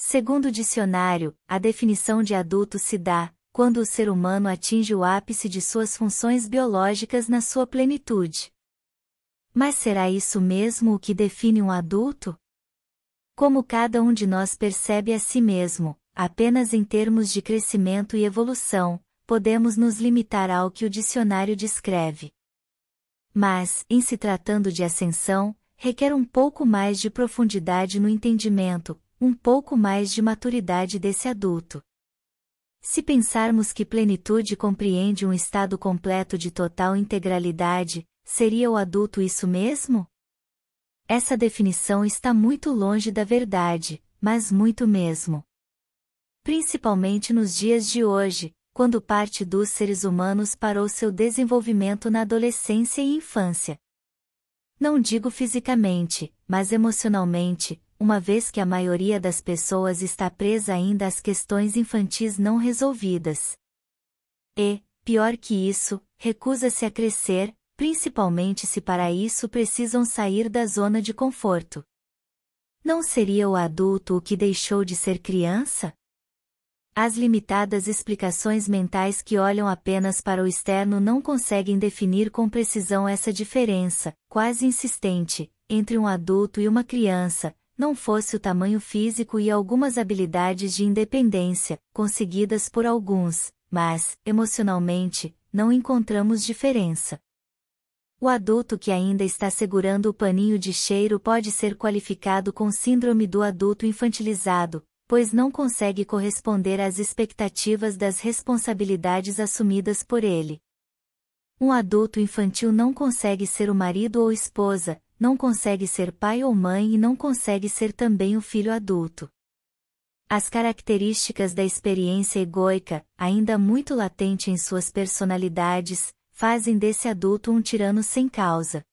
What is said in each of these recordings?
Segundo o dicionário, a definição de adulto se dá quando o ser humano atinge o ápice de suas funções biológicas na sua plenitude. Mas será isso mesmo o que define um adulto? Como cada um de nós percebe a si mesmo, apenas em termos de crescimento e evolução, podemos nos limitar ao que o dicionário descreve. Mas, em se tratando de ascensão, requer um pouco mais de profundidade no entendimento, um pouco mais de maturidade desse adulto. Se pensarmos que plenitude compreende um estado completo de total integralidade, seria o adulto isso mesmo? Essa definição está muito longe da verdade, mas muito mesmo. Principalmente nos dias de hoje, quando parte dos seres humanos parou seu desenvolvimento na adolescência e infância. Não digo fisicamente, mas emocionalmente, uma vez que a maioria das pessoas está presa ainda às questões infantis não resolvidas. E, pior que isso, recusa-se a crescer, principalmente se para isso precisam sair da zona de conforto. Não seria o adulto o que deixou de ser criança? As limitadas explicações mentais que olham apenas para o externo não conseguem definir com precisão essa diferença, quase insistente, entre um adulto e uma criança, não fosse o tamanho físico e algumas habilidades de independência, conseguidas por alguns, mas, emocionalmente, não encontramos diferença. O adulto que ainda está segurando o paninho de cheiro pode ser qualificado com síndrome do adulto infantilizado, pois não consegue corresponder às expectativas das responsabilidades assumidas por ele. Um adulto infantil não consegue ser o marido ou esposa, não consegue ser pai ou mãe e não consegue ser também o filho adulto. As características da experiência egoica, ainda muito latente em suas personalidades, fazem desse adulto um tirano sem causa.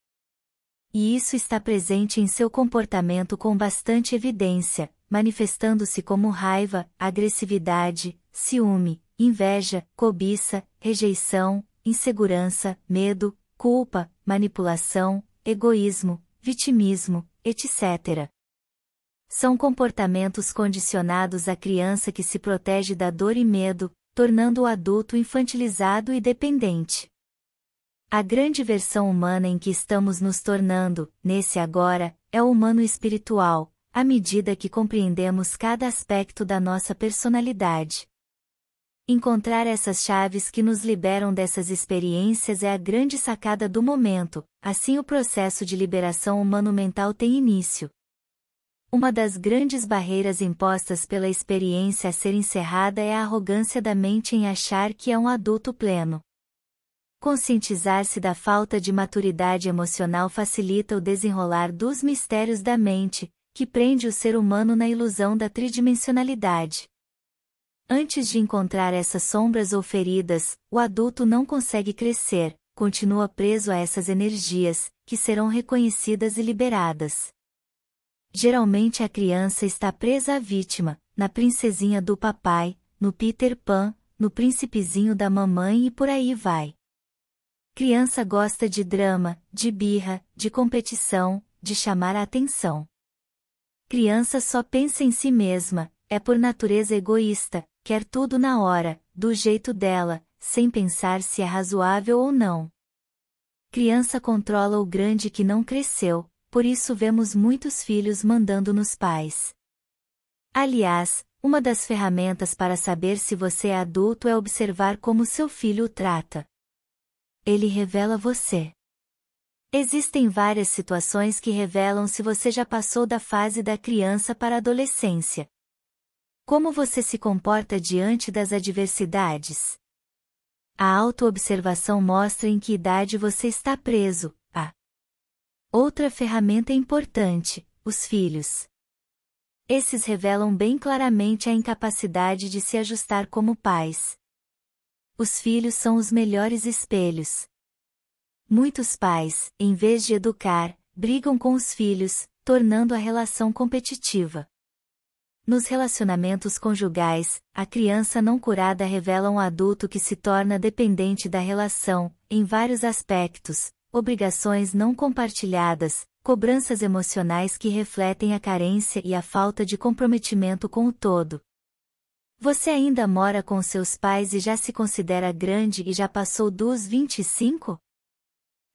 E isso está presente em seu comportamento com bastante evidência, manifestando-se como raiva, agressividade, ciúme, inveja, cobiça, rejeição, insegurança, medo, culpa, manipulação, egoísmo, vitimismo, etc. São comportamentos condicionados à criança que se protege da dor e medo, tornando o adulto infantilizado e dependente. A grande versão humana em que estamos nos tornando, nesse agora, é o humano espiritual, à medida que compreendemos cada aspecto da nossa personalidade. Encontrar essas chaves que nos liberam dessas experiências é a grande sacada do momento, assim o processo de liberação humano-mental tem início. Uma das grandes barreiras impostas pela experiência a ser encerrada é a arrogância da mente em achar que é um adulto pleno. Conscientizar-se da falta de maturidade emocional facilita o desenrolar dos mistérios da mente, que prende o ser humano na ilusão da tridimensionalidade. Antes de encontrar essas sombras ou feridas, o adulto não consegue crescer, continua preso a essas energias, que serão reconhecidas e liberadas. Geralmente a criança está presa à vítima, na princesinha do papai, no Peter Pan, no príncipezinho da mamãe e por aí vai. Criança gosta de drama, de birra, de competição, de chamar a atenção. Criança só pensa em si mesma, é por natureza egoísta, quer tudo na hora, do jeito dela, sem pensar se é razoável ou não. Criança controla o grande que não cresceu, por isso vemos muitos filhos mandando nos pais. Aliás, uma das ferramentas para saber se você é adulto é observar como seu filho o trata. Ele revela você. Existem várias situações que revelam se você já passou da fase da criança para a adolescência. Como você se comporta diante das adversidades? A autoobservação mostra em que idade você está preso. A outra ferramenta importante, os filhos. Esses revelam bem claramente a incapacidade de se ajustar como pais. Os filhos são os melhores espelhos. Muitos pais, em vez de educar, brigam com os filhos, tornando a relação competitiva. Nos relacionamentos conjugais, a criança não curada revela um adulto que se torna dependente da relação, em vários aspectos, obrigações não compartilhadas, cobranças emocionais que refletem a carência e a falta de comprometimento com o todo. Você ainda mora com seus pais e já se considera grande e já passou dos 25?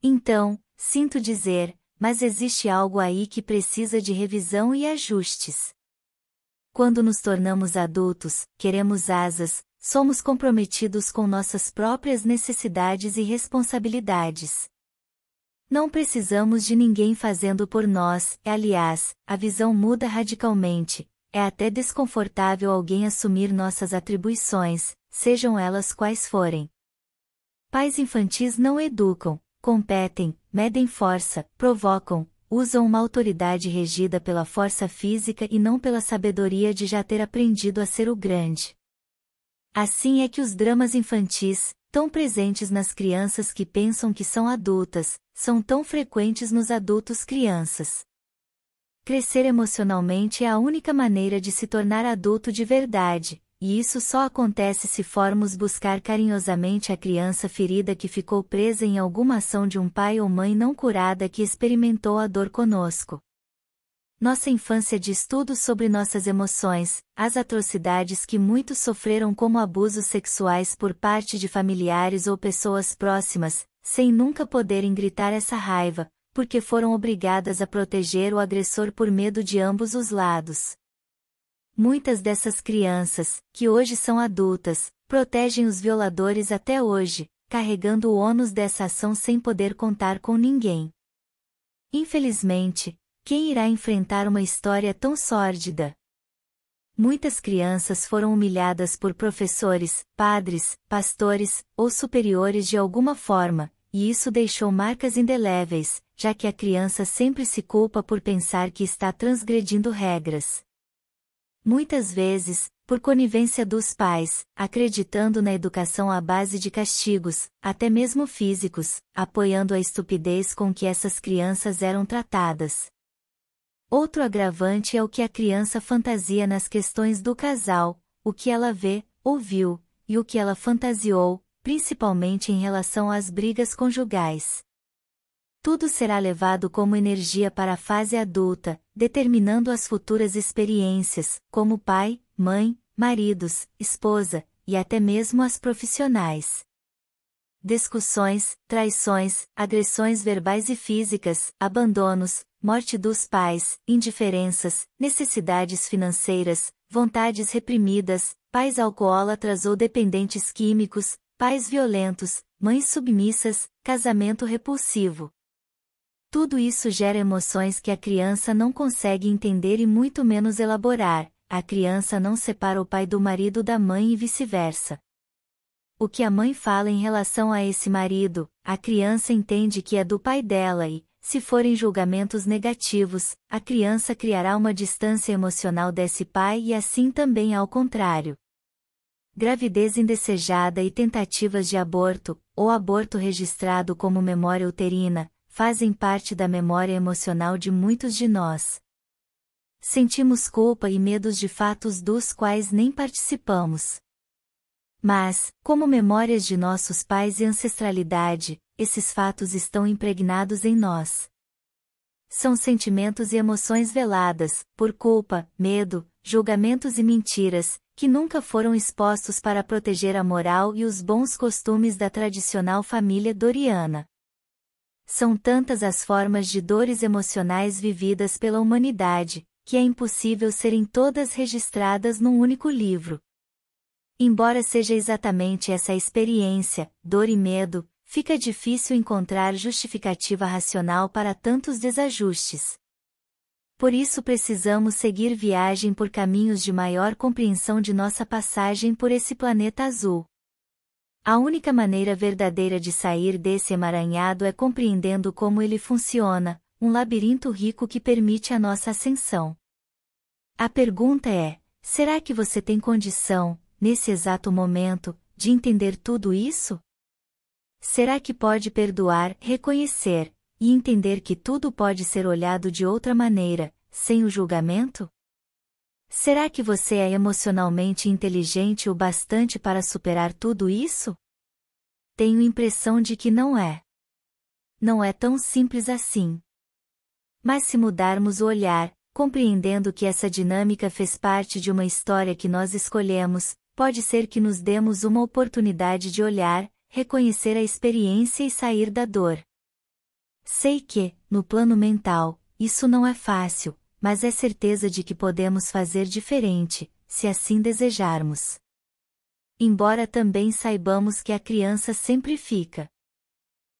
Então, sinto dizer, mas existe algo aí que precisa de revisão e ajustes. Quando nos tornamos adultos, queremos asas, somos comprometidos com nossas próprias necessidades e responsabilidades. Não precisamos de ninguém fazendo por nós, aliás, a visão muda radicalmente, é até desconfortável alguém assumir nossas atribuições, sejam elas quais forem. Pais infantis não educam, competem, medem força, provocam, usam uma autoridade regida pela força física e não pela sabedoria de já ter aprendido a ser o grande. Assim é que os dramas infantis, tão presentes nas crianças que pensam que são adultas, são tão frequentes nos adultos crianças. Crescer emocionalmente é a única maneira de se tornar adulto de verdade, e isso só acontece se formos buscar carinhosamente a criança ferida que ficou presa em alguma ação de um pai ou mãe não curada que experimentou a dor conosco. Nossa infância de estudos sobre nossas emoções, as atrocidades que muitos sofreram como abusos sexuais por parte de familiares ou pessoas próximas, sem nunca poderem gritar essa raiva, porque foram obrigadas a proteger o agressor por medo de ambos os lados. Muitas dessas crianças, que hoje são adultas, protegem os violadores até hoje, carregando o ônus dessa ação sem poder contar com ninguém. Infelizmente, quem irá enfrentar uma história tão sórdida? Muitas crianças foram humilhadas por professores, padres, pastores ou superiores de alguma forma, e isso deixou marcas indeléveis, já que a criança sempre se culpa por pensar que está transgredindo regras. Muitas vezes, por conivência dos pais, acreditando na educação à base de castigos, até mesmo físicos, apoiando a estupidez com que essas crianças eram tratadas. Outro agravante é o que a criança fantasia nas questões do casal, o que ela vê, ouviu, e o que ela fantasiou, principalmente em relação às brigas conjugais. Tudo será levado como energia para a fase adulta, determinando as futuras experiências, como pai, mãe, maridos, esposa, e até mesmo as profissionais. Discussões, traições, agressões verbais e físicas, abandonos, morte dos pais, indiferenças, necessidades financeiras, vontades reprimidas, pais alcoólatras ou dependentes químicos, pais violentos, mães submissas, casamento repulsivo. Tudo isso gera emoções que a criança não consegue entender e muito menos elaborar, a criança não separa o pai do marido da mãe e vice-versa. O que a mãe fala em relação a esse marido, a criança entende que é do pai dela e, se forem julgamentos negativos, a criança criará uma distância emocional desse pai e assim também ao contrário gravidez indesejada e tentativas de aborto, ou aborto registrado como memória uterina, fazem parte da memória emocional de muitos de nós. Sentimos culpa e medos de fatos dos quais nem participamos. Mas, como memórias de nossos pais e ancestralidade, esses fatos estão impregnados em nós. São sentimentos e emoções veladas, por culpa, medo, julgamentos e mentiras, que nunca foram expostos para proteger a moral e os bons costumes da tradicional família doriana. São tantas as formas de dores emocionais vividas pela humanidade, que é impossível serem todas registradas num único livro. Embora seja exatamente essa experiência, dor e medo, fica difícil encontrar justificativa racional para tantos desajustes. Por isso precisamos seguir viagem por caminhos de maior compreensão de nossa passagem por esse planeta azul. A única maneira verdadeira de sair desse emaranhado é compreendendo como ele funciona, um labirinto rico que permite a nossa ascensão. A pergunta é: será que você tem condição, nesse exato momento, de entender tudo isso? Será que pode perdoar, reconhecer, e entender que tudo pode ser olhado de outra maneira, sem o julgamento? Será que você é emocionalmente inteligente o bastante para superar tudo isso? Tenho impressão de que não é. Não é tão simples assim. Mas se mudarmos o olhar, compreendendo que essa dinâmica fez parte de uma história que nós escolhemos, pode ser que nos demos uma oportunidade de olhar, reconhecer a experiência e sair da dor. Sei que, no plano mental, isso não é fácil, mas é certeza de que podemos fazer diferente, se assim desejarmos. Embora também saibamos que a criança sempre fica.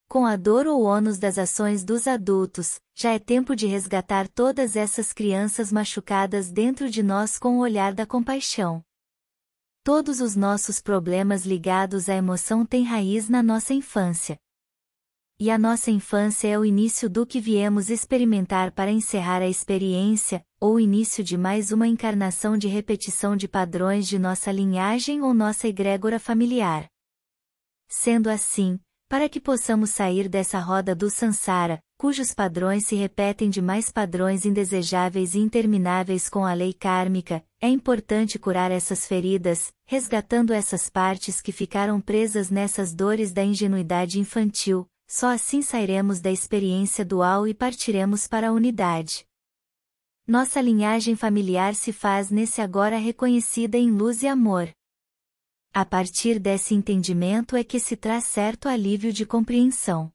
Com a dor ou ônus das ações dos adultos, já é tempo de resgatar todas essas crianças machucadas dentro de nós com o olhar da compaixão. Todos os nossos problemas ligados à emoção têm raiz na nossa infância. E a nossa infância é o início do que viemos experimentar para encerrar a experiência, ou o início de mais uma encarnação de repetição de padrões de nossa linhagem ou nossa egrégora familiar. Sendo assim, para que possamos sair dessa roda do Sansara, cujos padrões se repetem de mais padrões indesejáveis e intermináveis com a lei kármica, é importante curar essas feridas, resgatando essas partes que ficaram presas nessas dores da ingenuidade infantil, só assim sairemos da experiência dual e partiremos para a unidade. Nossa linhagem familiar se faz nesse agora reconhecida em luz e amor. A partir desse entendimento é que se traz certo alívio de compreensão.